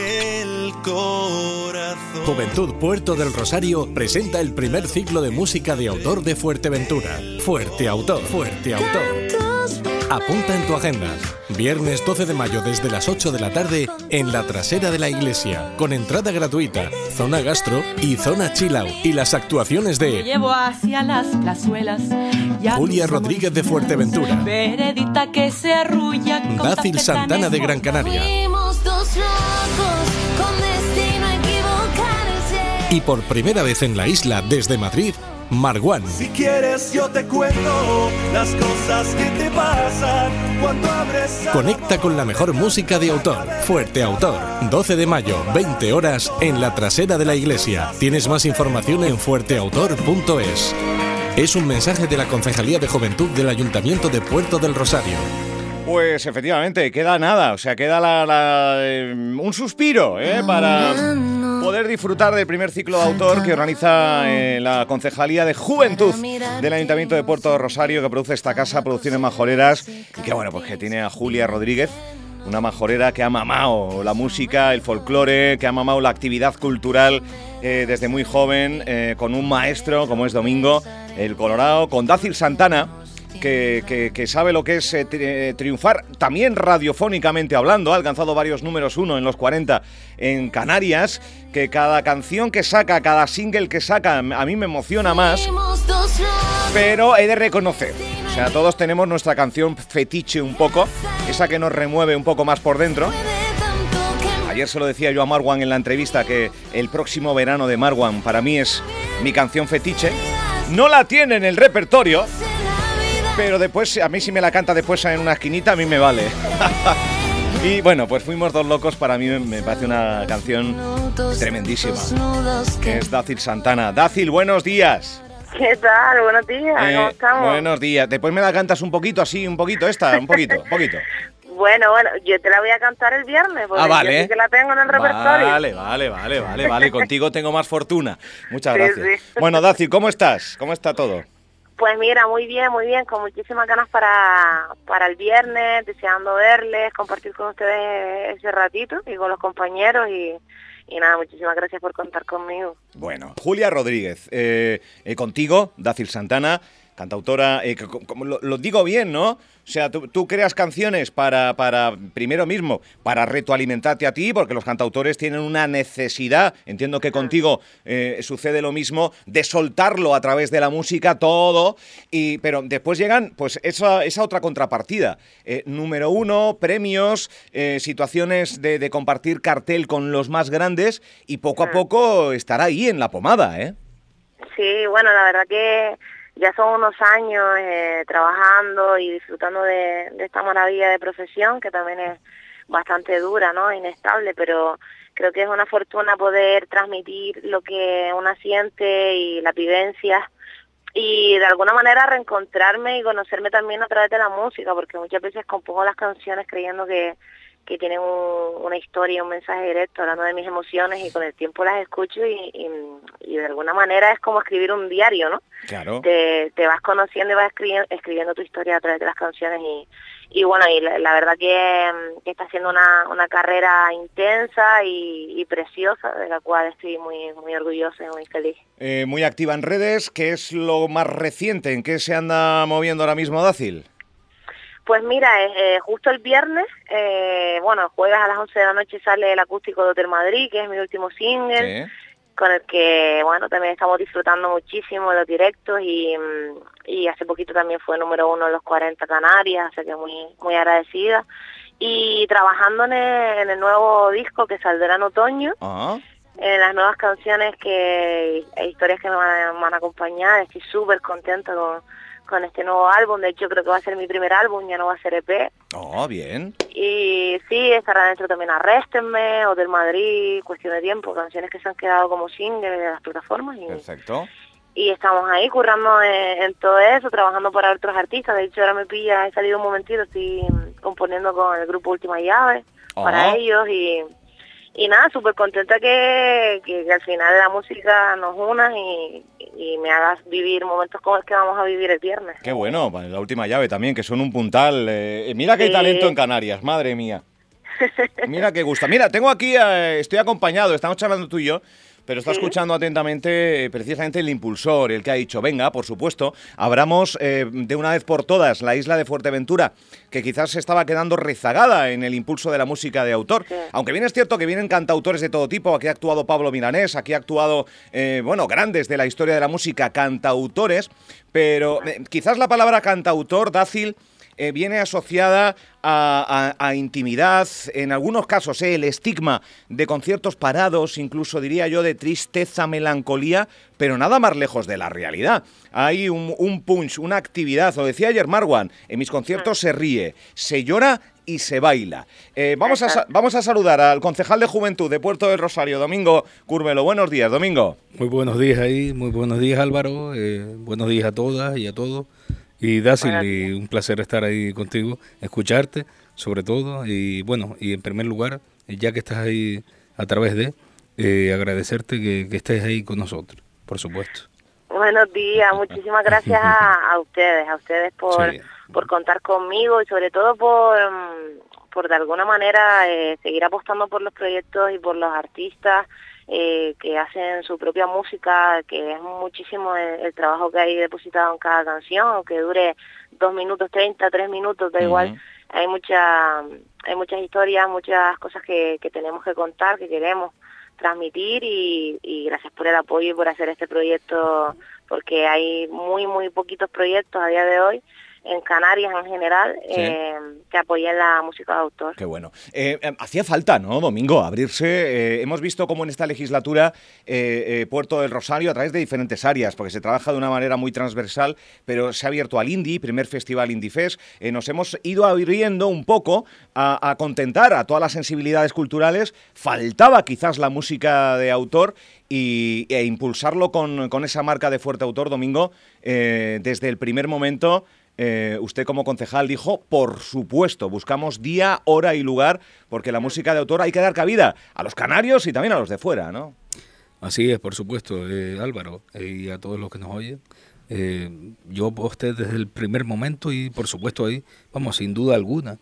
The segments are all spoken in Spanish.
el corazón. Juventud Puerto del Rosario presenta el primer ciclo de música de autor de Fuerteventura. Fuerte Autor, Fuerte Autor. Apunta en tu agenda. Viernes 12 de mayo desde las 8 de la tarde en la trasera de la iglesia, con entrada gratuita, zona gastro y zona chilau. Y las actuaciones de llevo hacia las plazuelas. Julia Rodríguez de Fuerteventura, Veredita que se arrulla. con Dácil Santana de. Gran Canaria y por primera vez en la isla desde Madrid, Marguán. Si quieres yo te cuento las cosas que te pasan cuando abres Conecta con la mejor música de autor. Fuerte Autor. 12 de mayo, 20 horas, en la trasera de la iglesia. Tienes más información en fuerteautor.es. Es un mensaje de la Concejalía de Juventud del Ayuntamiento de Puerto del Rosario. Pues efectivamente, queda nada, o sea, queda la- la, eh, un suspiro ¿eh? para poder disfrutar del primer ciclo de autor que organiza eh, la Concejalía de Juventud del Ayuntamiento de Puerto Rosario, que produce esta casa, Producciones Majoreras, y que bueno, pues que tiene a Julia Rodríguez, una majorera que ha mamado la música, el folclore, que ha mamado la actividad cultural eh, desde muy joven, eh, con un maestro como es Domingo, el Colorado, con Dácil Santana, que, sabe lo que es eh, eh, triunfar también radiofónicamente hablando, ha alcanzado varios números uno en los 40 en Canarias, que cada canción que saca, cada single que saca, a mí me emociona más, pero he de reconocer, o sea, todos tenemos nuestra canción fetiche un poco, esa que nos remueve un poco más por dentro. Ayer se lo decía yo a Marwan en la entrevista que el próximo verano de Marwan para mí es mi canción fetiche. No la tiene en el repertorio, pero después, a mí si me la canta después en una esquinita, a mí me vale. y bueno, pues fuimos dos locos, para mí me parece una canción tremendísima. que es Dácil Santana. Dácil, buenos días. ¿Qué tal? Buenos días, Eh, ¿cómo estamos? buenos días. Después me la cantas un poquito así, un poquito esta, un poquito, un poquito. Bueno, bueno, yo te la voy a cantar el viernes, porque Ah, vale. yo sí que la tengo en el repertorio. Vale, vale, vale, vale, vale. Contigo tengo más fortuna. Muchas Sí, gracias. sí. Bueno, Dácil, ¿cómo estás? ¿Cómo está todo? Pues mira, muy bien, muy bien, con muchísimas ganas para, para el viernes, deseando verles, compartir con ustedes ese ratito y con los compañeros y, y nada, muchísimas gracias por contar conmigo. Bueno, Julia Rodríguez, eh, eh, contigo, Dácil Santana, cantautora, eh, como lo, lo digo bien, ¿no? O sea, tú, tú creas canciones para, para, primero mismo, para retroalimentarte a ti, porque los cantautores tienen una necesidad, entiendo que contigo eh, sucede lo mismo, de soltarlo a través de la música, todo, y, pero después llegan, pues, esa, esa otra contrapartida. Eh, número uno, premios, situaciones de, de compartir cartel con los más grandes, y poco a poco estará ahí en la pomada, ¿eh? Sí, bueno, la verdad que ya son unos años eh, trabajando y disfrutando de, esta maravilla de profesión que también es bastante dura, ¿no? Inestable, pero creo que es una fortuna poder transmitir lo que una siente y la vivencia y de alguna manera reencontrarme y conocerme también a través de la música, porque muchas veces compongo las canciones creyendo que, que tienen un- una historia, un mensaje directo, hablando de mis emociones y con el tiempo las escucho y, y, y de alguna manera es como escribir un diario, ¿no? Claro. Te, te vas conociendo y vas escribiendo, escribiendo tu historia a través de las canciones y, y bueno, y la, la verdad que, mm, que está siendo una, una carrera intensa y, y preciosa, de la cual estoy muy, muy orgullosa y muy feliz. Eh, muy activa en redes, ¿qué es lo más reciente? ¿En qué se anda moviendo ahora mismo Dácil? Pues mira, eh, justo el viernes, eh, bueno, el jueves a las 11 de la noche sale el acústico de Hotel Madrid, que es mi último single, Sí. con el que, bueno, también estamos disfrutando muchísimo los directos y, mm, y hace poquito también fue número uno en los 40 Canarias, así que muy, muy agradecida. Y trabajando en el, en el nuevo disco que saldrá en otoño, en las nuevas canciones que e historias que me van, a- van a acompañar. Estoy súper contenta con, con este nuevo álbum. De hecho, creo que va a ser mi primer álbum, ya no va a ser EP. oh, bien. Y sí, estará dentro también Arréstenme, Hotel Madrid, Cuestión de Tiempo, canciones que se han quedado como single de las plataformas. Y, Perfecto. y estamos ahí currando en, en todo eso, trabajando para otros artistas. De hecho, ahora me pilla, he salido un momentito, estoy componiendo con el grupo Última Llave para Ajá. ellos y, y nada, súper contenta que, que, que al final la música nos una y, y me hagas vivir momentos como el que vamos a vivir el viernes. Qué bueno, la última llave también, que son un puntal. eh, mira hay Sí. talento en Canarias, madre mía. Mira qué gusta. Mira, tengo aquí, eh, estoy acompañado, estamos charlando tú y yo. Pero está escuchando atentamente eh, precisamente el impulsor, el que ha dicho, venga, por supuesto, abramos eh, de una vez por todas la isla de Fuerteventura, que quizás se estaba quedando rezagada en el impulso de la música de autor. Aunque bien es cierto que vienen cantautores de todo tipo, aquí ha actuado Pablo Milanés, aquí ha actuado, eh, bueno, grandes de la historia de la música, cantautores, pero quizás la palabra cantautor, Dácil, eh, viene asociada a, intimidad, en algunos casos eh, el estigma de conciertos parados, incluso diría yo de tristeza, melancolía, pero nada más lejos de la realidad. Hay un, punch, una actividad, lo decía ayer Marwan, en mis conciertos se ríe, se llora y se baila. Eh, vamos, a, vamos a saludar al concejal de Juventud de Puerto del Rosario, Domingo Curvelo. Buenos días, Domingo. Muy buenos días ahí, muy buenos días Álvaro, buenos días a todas y a todos. Y Dacil, un placer estar ahí contigo, escucharte sobre todo. Y bueno, y en primer lugar, ya que estás ahí a través de, eh, agradecerte que, estés ahí con nosotros, por supuesto. Buenos días, muchísimas gracias a, ustedes, a ustedes por, por contar conmigo y sobre todo por, mm, por de alguna manera eh, seguir apostando por los proyectos y por los artistas eh, que hacen su propia música, que es muchísimo el, trabajo que hay depositado en cada canción, aunque dure dos minutos treinta, tres minutos, da igual. Hay mucha, hay muchas historias, muchas cosas que, que tenemos que contar, que queremos transmitir y, y gracias por el apoyo y por hacer este proyecto, porque hay muy, muy poquitos proyectos a día de hoy en Canarias en general eh, que apoyen la música de autor. Qué bueno. Eh, em, hacía falta, ¿no, Domingo, abrirse? Eh, hemos visto cómo en esta legislatura Puerto del Rosario, a través de diferentes áreas, porque se trabaja de una manera muy transversal, pero se ha abierto al Indie, primer festival Indie Fest, nos hemos ido abriendo un poco a, contentar a todas las sensibilidades culturales. Faltaba quizás la música de autor y, e impulsarlo con, con, esa marca de fuerte autor, Domingo, desde el primer momento eh, usted como concejal dijo, por supuesto, buscamos día, hora y lugar, porque la música de autor hay que dar cabida a los canarios y también a los de fuera, ¿no? Así es, por supuesto, eh, Álvaro, eh, y a todos los que nos oyen. yo usted desde el primer momento y por supuesto ahí, vamos, sin duda alguna,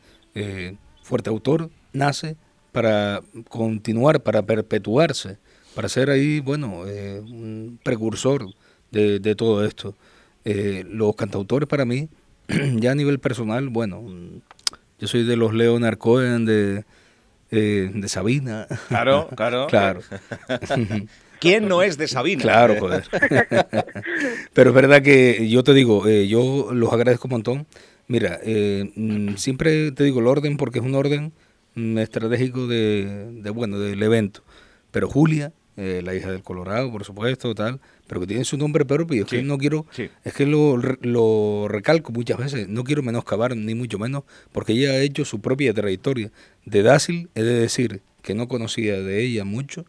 Fuerte Autor nace para continuar, para perpetuarse, para ser ahí, bueno, un precursor de, de todo esto. los cantautores para mí ya a nivel personal, bueno, yo soy de los Leonard Cohen, de, eh, de Sabina. Claro, claro. claro. ¿Quién no es de Sabina? Claro, joder. Pero es verdad que yo te digo, eh, yo los agradezco un montón. Mira, eh, mm, siempre te digo el orden porque es un orden estratégico de, de bueno, del evento. Pero Julia, la hija del Colorado, por supuesto, tal, pero que tiene su nombre propio. Es que no quiero, es que lo, lo, recalco muchas veces, no quiero menoscabar ni mucho menos, porque ella ha hecho su propia trayectoria. De Dácil, he de decir que no conocía de ella mucho,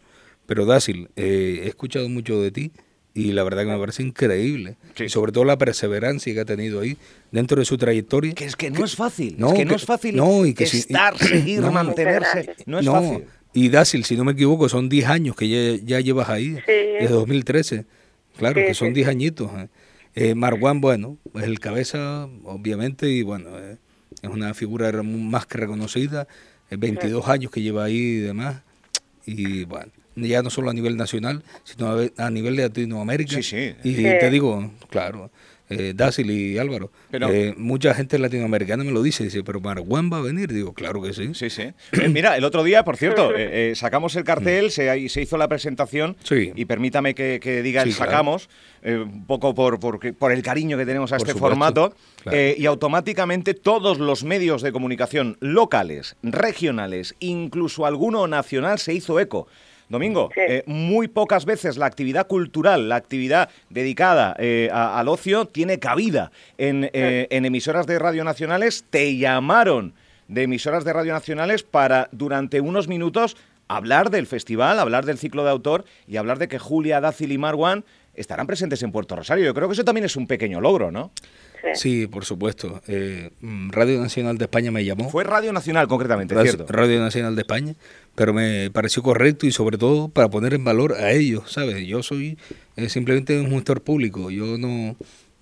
pero Dácil, eh, he escuchado mucho de ti y la verdad que me parece increíble. Y sobre todo la perseverancia que ha tenido ahí dentro de su trayectoria. Que es que no es fácil, no, es que, no es fácil no, y que estar, seguir, mantenerse, no es fácil. Y Dácil, si no me equivoco, son 10 años que ya, ya llevas ahí, desde 2013. Claro, que son 10 añitos. ¿eh? eh. Marwan, bueno, es el cabeza, obviamente, y bueno, eh, es una figura más que reconocida, 22 años que lleva ahí y demás, y bueno, ya no solo a nivel nacional, sino a, nivel de Latinoamérica. Sí, sí. Y te digo, claro, eh, Dácil y Álvaro. Eh, mucha gente latinoamericana me lo dice, dice, pero Marwan va a venir. Digo, claro que sí. Sí, sí. Eh, mira, el otro día, por cierto, eh, sacamos el cartel, mm. se, se, hizo la presentación y permítame que, diga el sacamos, un poco por, por, el cariño que tenemos a este formato, y automáticamente todos los medios de comunicación locales, regionales, incluso alguno nacional se hizo eco. Domingo, eh, muy pocas veces la actividad cultural, la actividad dedicada eh, al ocio, tiene cabida eh, en, emisoras de radio nacionales. Te llamaron de emisoras de radio nacionales para durante unos minutos hablar del festival, hablar del ciclo de autor y hablar de que Julia, Dácil y Marwan estarán presentes en Puerto Rosario. Yo creo que eso también es un pequeño logro, ¿no? Sí, por supuesto. Eh, mm, Radio Nacional de España me llamó. Fue Radio Nacional, concretamente, Radio, ¿cierto? Radio Nacional de España, pero me pareció correcto y sobre todo para poner en valor a ellos, ¿sabes? Yo soy eh, simplemente un gestor público, yo no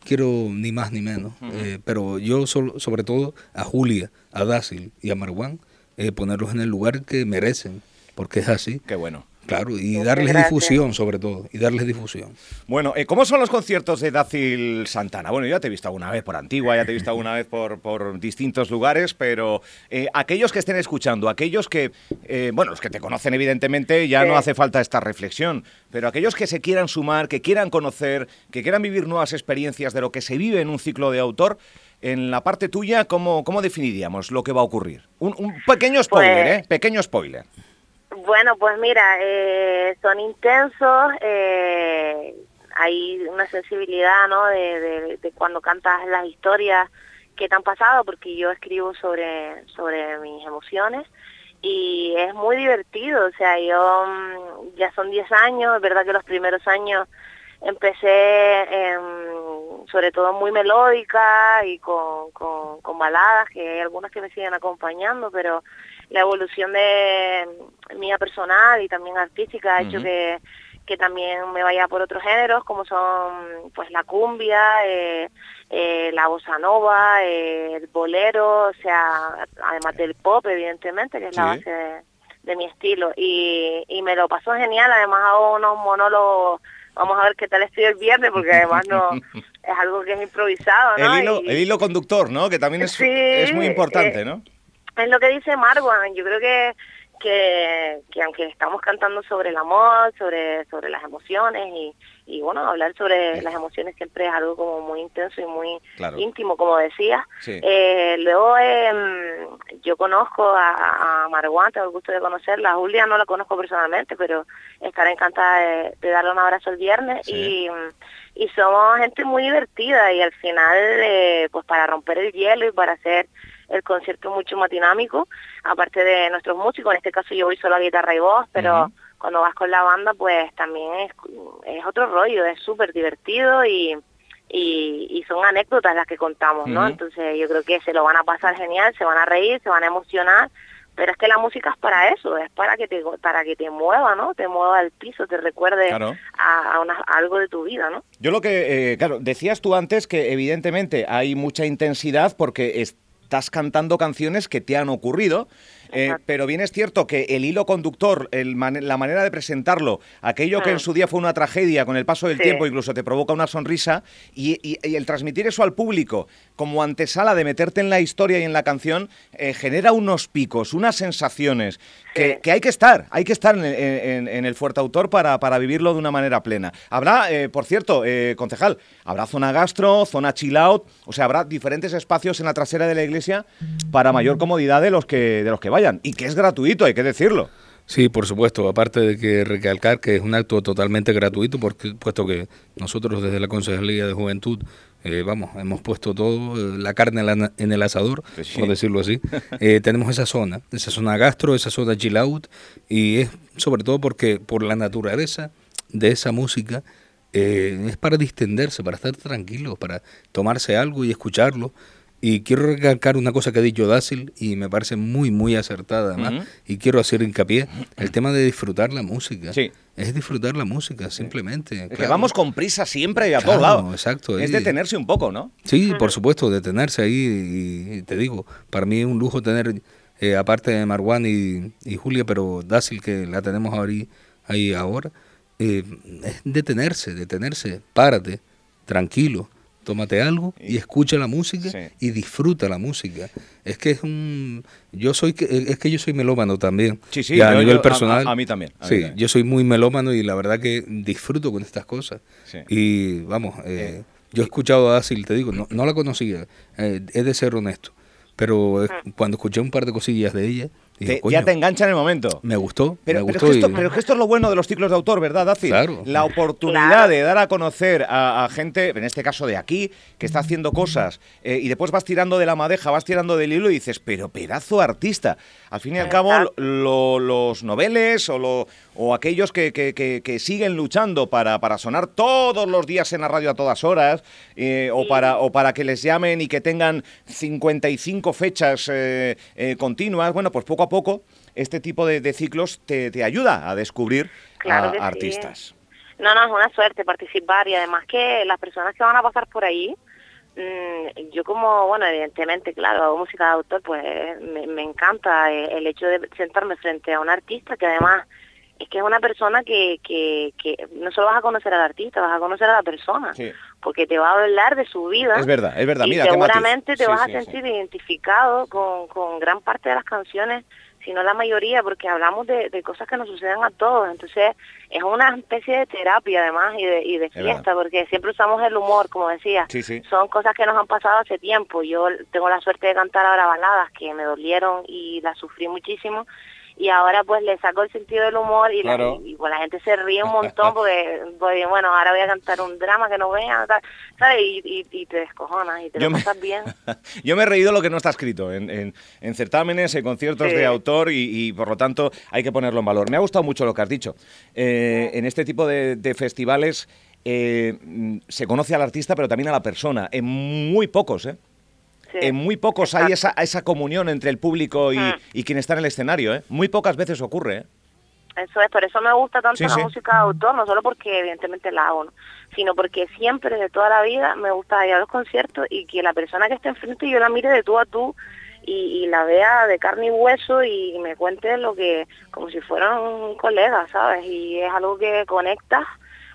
quiero ni más ni menos, eh, pero yo sobre todo a Julia, a Dácil y a Marwan, eh, ponerlos en el lugar que merecen, porque es así. Qué bueno. Claro, y Muchas darles gracias. difusión sobre todo, y darles difusión. Bueno, eh, ¿cómo son los conciertos de Dácil Santana? Bueno, yo ya te he visto alguna vez por Antigua, ya te he visto alguna vez por, por distintos lugares, pero eh, aquellos que estén escuchando, aquellos que, eh, bueno, los que te conocen evidentemente, ya Sí. no hace falta esta reflexión, pero aquellos que se quieran sumar, que quieran conocer, que quieran vivir nuevas experiencias de lo que se vive en un ciclo de autor, en la parte tuya, ¿cómo, cómo definiríamos lo que va a ocurrir? Un, un pequeño spoiler, Pues- ¿eh? Pequeño spoiler. Bueno, pues mira, eh, son intensos, eh, hay una sensibilidad, ¿no? De, de- cuando cantas las historias que te han pasado, porque yo escribo sobre, sobre mis emociones y es muy divertido, o sea, yo mm, ya son 10 años, es verdad que los primeros años empecé em, sobre todo muy melódica y con, con, con baladas, que hay algunas que me siguen acompañando, pero la evolución de mía personal y también artística ha hecho que, que también me vaya por otros géneros como son pues la cumbia, eh, eh, la bossa nova, eh, el bolero, o sea, además del pop evidentemente, que es la base de, de mi estilo y, y me lo pasó genial, además hago unos monólogos, vamos a ver qué tal estoy el viernes porque además no es algo que es improvisado, ¿no? El hilo, Y- el hilo conductor, ¿no? Que también es, Sí, es muy importante, eh, ¿no? Es lo que dice Marwan. Yo creo que, que, que aunque estamos cantando sobre el amor, sobre, sobre las emociones y, y bueno, hablar sobre las emociones siempre es algo como muy intenso y muy Claro. íntimo, como decías. Sí. Eh, luego em, yo conozco a, a Marwan, tengo el gusto de conocerla. A Julia no la conozco personalmente, pero estaré encantada de, de darle un abrazo el viernes. Sí. Y, y somos gente muy divertida y al final, eh, pues para romper el hielo y para hacer el concierto mucho más dinámico, aparte de nuestros músicos, en este caso yo voy solo a guitarra y voz, pero Ujú. cuando vas con la banda pues también es, es otro rollo, es súper divertido y, y, y son anécdotas las que contamos, ¿no? Ujú. Entonces yo creo que se lo van a pasar genial, se van a reír, se van a emocionar, pero es que la música es para eso, es para que te para que te mueva, ¿no? Te mueva al piso, te recuerde Claro. a, a una- a algo de tu vida, ¿no? Yo lo que, eh, claro, decías tú antes que evidentemente hay mucha intensidad porque estás cantando canciones que te han ocurrido, eh, pero bien es cierto que el hilo conductor, el la manera de presentarlo, aquello que Mm. en su día fue una tragedia, con el paso del Sí. tiempo incluso te provoca una sonrisa, y, y- y el transmitir eso al público como antesala de meterte en la historia y en la canción, eh, genera unos picos, unas sensaciones que, Sí. que hay que estar, hay que estar en, en- en el fuerte autor para, para vivirlo de una manera plena. Habrá, eh, por cierto, concejal, habrá zona gastro, zona chill out, o sea, habrá diferentes espacios en la trasera de la iglesia para mayor comodidad de los que, de los que vayan. Y que es gratuito, hay que decirlo. Sí, por supuesto, aparte de que recalcar que es un acto totalmente gratuito, porque, puesto que nosotros desde la Concejalía de Juventud, eh, vamos, hemos puesto todo, eh, la carne en, el asador, Pues sí. por decirlo así, Eh, tenemos esa zona, esa zona gastro, esa zona chill out, y es sobre todo porque por la naturaleza de esa música, es para distenderse, para estar tranquilos, para tomarse algo y escucharlo. Y quiero recalcar una cosa que ha dicho Dácil y me parece muy, muy acertada además, y quiero hacer hincapié, el tema de disfrutar la música. Sí. Es disfrutar la música, simplemente. Es que claro. vamos con prisa siempre y a Claro, todos lados. exacto, Es y- detenerse un poco, ¿no? Sí, por supuesto, detenerse ahí y, y te digo, para mí es un lujo tener, eh, aparte de Marwan y, y Julia, pero Dácil que la tenemos ahí, ahí ahora, eh, es detenerse, detenerse, párate, tranquilo, tómate algo y escucha la música Sí. y disfruta la música. Es que es un, yo soy, que- es que yo soy melómano también. Sí, sí, y a yo- nivel yo- personal. a- a mí también, a mí sí, también. yo soy muy melómano y la verdad que disfruto con estas cosas. Sí. Y vamos, eh, yo he escuchado a Dácil, te digo, no, no la conocía, eh, he de ser honesto, pero eh, cuando escuché un par de cosillas de ella, dije, Te- "Coño, ya te engancha en el momento. me gustó, Pero, me pero es que esto, y- pero es que esto es lo bueno de los ciclos de autor, ¿verdad, Daci? Claro. La oportunidad Claro. de dar a conocer a, a gente, en este caso de aquí, que está haciendo cosas, eh, y después vas tirando de la madeja, vas tirando del hilo y dices, pero pedazo artista. Al fin y al cabo, lo- los noveles o, lo- o aquellos que, que- que- que siguen luchando para, para sonar todos los días en la radio a todas horas, eh, o, para, o para que les llamen y que tengan 55 fechas eh, eh, continuas, bueno, pues poco a poco este tipo de, de ciclos te, te ayuda a descubrir Claro a que sí. artistas. No, no, es una suerte participar y además que las personas que van a pasar por ahí Mm, yo como, bueno, evidentemente, claro, hago música de autor, pues me, me encanta el hecho de sentarme frente a un artista que además es que es una persona que, que, que no solo vas a conocer al artista, vas a conocer a la persona, Sí. porque te va a hablar de su vida. Es verdad, es verdad. y Mira, seguramente te Sí, vas sí, a sentir identificado con, con gran parte de las canciones, si no la mayoría, porque hablamos de, de cosas que nos suceden a todos. Entonces, es una especie de terapia además y de, y de fiesta, porque siempre usamos el humor, como decía. Sí, sí. Son cosas que nos han pasado hace tiempo. Yo tengo la suerte de cantar ahora baladas que me dolieron y las sufrí muchísimo. Y ahora pues le saco el sentido del humor y, la- Claro. y, pues, la gente se ríe un montón porque, porque, bueno, ahora voy a cantar un drama que no vean, ¿sabes? Y, y, y te descojonas y te Yo lo me- pasas bien. Yo me he reído lo que no está escrito en, en- en certámenes, en conciertos Sí. de autor y, y, por lo tanto hay que ponerlo en valor. Me ha gustado mucho lo que has dicho. Eh, en este tipo de, de festivales eh, mm, se conoce al artista pero también a la persona. En muy pocos, ¿eh? Sí. En muy pocos hay esa, esa comunión entre el público y, Mm. y quien está en el escenario, ¿eh? Muy pocas veces ocurre, ¿eh? Eso es, por eso me gusta tanto Sí, la sí. música de autor, no solo porque evidentemente la hago, ¿no? sino porque siempre, de toda la vida, me gusta ir a los conciertos y que la persona que esté enfrente yo la mire de tú a tú y, y la vea de carne y hueso y me cuente lo que, como si fuera un colega, ¿sabes? Y es algo que conectas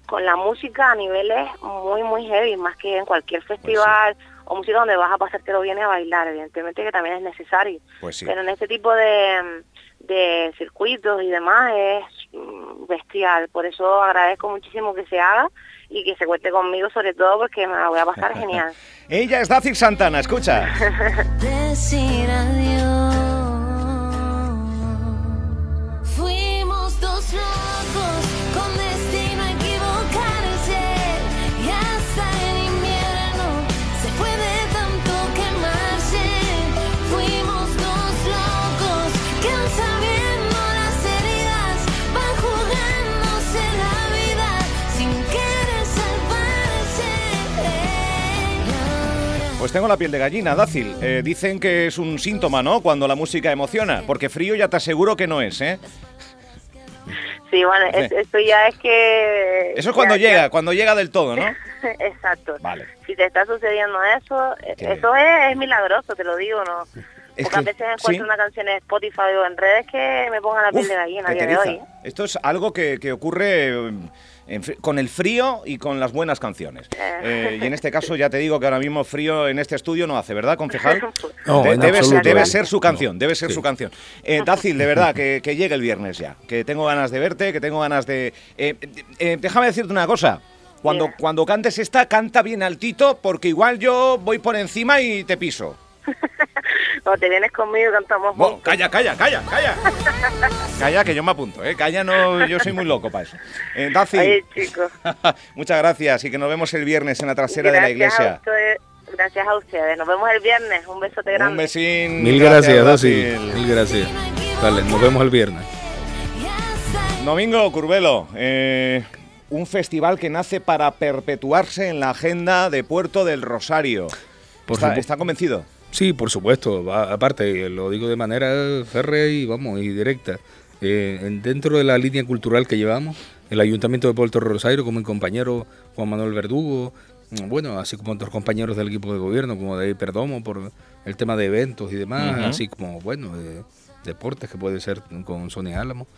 con la música a niveles muy, muy heavy, más que en cualquier festival o música donde vas a pasártelo bien y a bailar, evidentemente que también es necesario. Pues sí. Pero en este tipo de, de circuitos y demás es mm, bestial. Por eso agradezco muchísimo que se haga y que se cuente conmigo, sobre todo porque me la voy a pasar genial. Ella es Dacil Santana, escucha. decir adiós. Pues tengo la piel de gallina, Dácil. Eh, dicen que es un síntoma, ¿no? Cuando la música emociona. Porque frío ya te aseguro que no es, ¿eh? Sí, bueno, es- esto ya es que... Eso es cuando ya- llega, cuando llega del todo, ¿no? Exacto. Vale. Si te está sucediendo eso, Que- eso es, es milagroso, te lo digo, ¿no? Es que- veces encuentro sí. una canción en Spotify o en redes que me ponga la piel Uf, de gallina a día de hoy. ¿eh? Esto es algo que, que ocurre en con el frío y con las buenas canciones. Eh, y en este caso ya te digo que ahora mismo frío en este estudio no hace, ¿verdad, concejal? No, De- debe, ser, debe ser su canción, debe ser Sí. su canción. Eh, Dácil, de verdad, que, que llegue el viernes ya, que tengo ganas de verte, que tengo ganas de... eh, eh, déjame decirte una cosa, cuando, cuando cantes esta, canta bien altito, porque igual yo voy por encima y te piso. Cuando te vienes conmigo cantamos Bo, juntos. calla, calla, calla, calla. calla, que yo me apunto, ¿eh? Calla, no, yo soy muy loco para eso. Eh, Oye, chicos. muchas gracias y que nos vemos el viernes en la trasera de la iglesia. A gracias a ustedes. Nos vemos el viernes. Un besote grande. Un besín. Mil gracias. Dacil. Mil gracias. Dale, nos vemos el viernes. Domingo Curvelo, eh, un festival que nace para perpetuarse en la agenda de Puerto del Rosario. Por ¿Está, está convencido? Sí, por supuesto. va- aparte, lo digo de manera férrea y vamos, y directa. Eh, en- dentro de la línea cultural que llevamos, el Ayuntamiento de Puerto Rosario, como mi compañero Juan Manuel Verdugo, mm, bueno, así como otros compañeros del equipo de gobierno, como David Perdomo, por el tema de eventos y demás, así como, bueno, de deportes que puede ser con Sonia Álamo.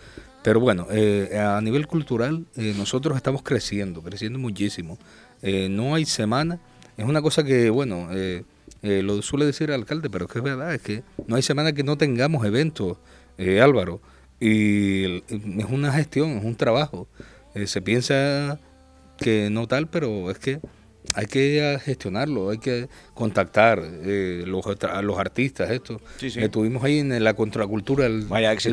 Pero bueno, eh, a nivel cultural, eh, nosotros estamos creciendo, creciendo muchísimo. Eh, no hay semana, es una cosa que, bueno, eh, eh, lo suele decir el alcalde, pero es que es verdad, es que no hay semana que no tengamos eventos, eh, Álvaro. Y es una gestión, es un trabajo. Eh, se piensa que no tal, pero es que hay que gestionarlo, hay que contactar eh, los, a los artistas, esto. Sí, sí. Estuvimos ahí en la contracultura el,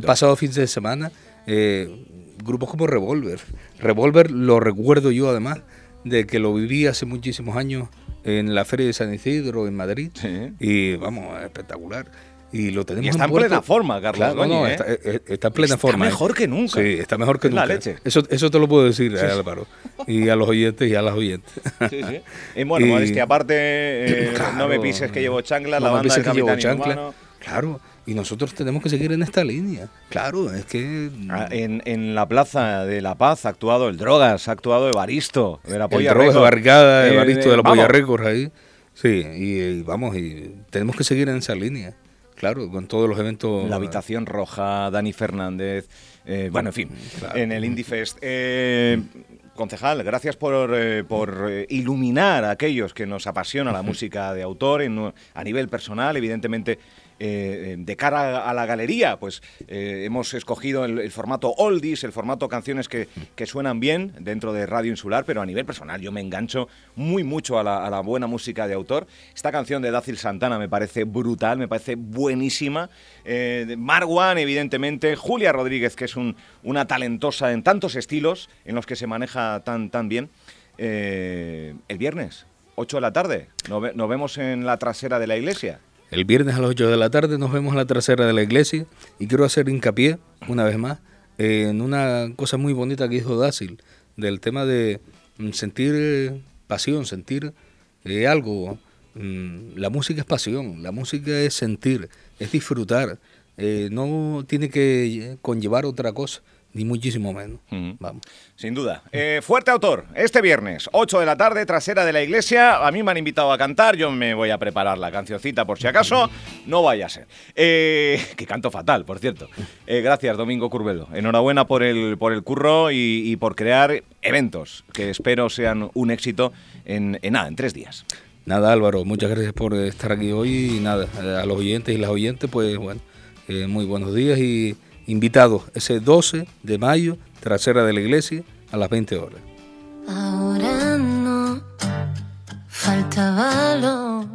pasado fin de semana. eh, grupos como Revolver. Revolver lo recuerdo yo además de que lo viví hace muchísimos años en la Feria de San Isidro en Madrid. Sí. Y vamos, espectacular. Y lo tenemos Y está en Puerto- plena forma, Carlos Claro, no, ¿eh? está, eh, está en plena Está forma. ¿eh? mejor que nunca. Sí, está mejor que Es la nunca. leche. Eso, eso te lo puedo decir, eh, Álvaro. Y a los oyentes y a las oyentes. Sí, sí. Y bueno, Y- modestia aparte, eh, Claro. no me pises que llevo chancla, No la me banda de que llevo chancla. Inhumano. Claro, y nosotros tenemos que seguir en esta línea. Claro, es que... Ah, En, en la Plaza de la Paz ha actuado el Drogas, ha actuado Evaristo, de la Polla droga de Record. barricada, Eh, Evaristo de la vamos, Polla Records ahí. Sí, y, vamos, y tenemos que seguir en esa línea. Claro, con todos los eventos. La habitación roja, Dani Fernández, eh, bueno, en fin, en el Indifest. Eh, concejal, gracias por, eh, por, iluminar a aquellos que nos apasiona la música de autor en, a nivel personal. Evidentemente, eh, de cara a la galería, pues eh, hemos escogido el, formato oldies, el formato canciones que, suenan bien dentro de Radio Insular, pero a nivel personal yo me engancho muy mucho a la, buena música de autor. Esta canción de Dácil Santana me parece brutal, me parece buenísima. Eh, Marwan, evidentemente, Julia Rodríguez, que es una talentosa en tantos estilos en los que se maneja tan, tan bien. el viernes, 8 de la tarde, nos vemos en la trasera de la iglesia. El viernes a las 8 de la tarde nos vemos en la trasera de la iglesia y quiero hacer hincapié, una vez más, en una cosa muy bonita que dijo Dácil, del tema de mm, sentir eh, pasión, sentir eh, algo. Mm, la música es pasión, la música es sentir, es disfrutar, eh, no tiene que conllevar otra cosa ni muchísimo menos. Vamos. Sin duda. Eh, fuerte autor, este viernes, 8 de la tarde, trasera de la iglesia. A mí me han invitado a cantar, yo me voy a preparar la cancioncita por si acaso, no vaya a ser. Eh, que canto fatal, por cierto. Eh, gracias, Domingo Curvelo. Enhorabuena por el, por el curro y, por crear eventos que espero sean un éxito en, en nada, en tres días. Nada, Álvaro, muchas gracias por estar aquí hoy y nada, a los oyentes y las oyentes, pues bueno, muy buenos días y Invitados ese 12 de mayo, trasera de la iglesia, a las 20 horas. Ahora no falta valor.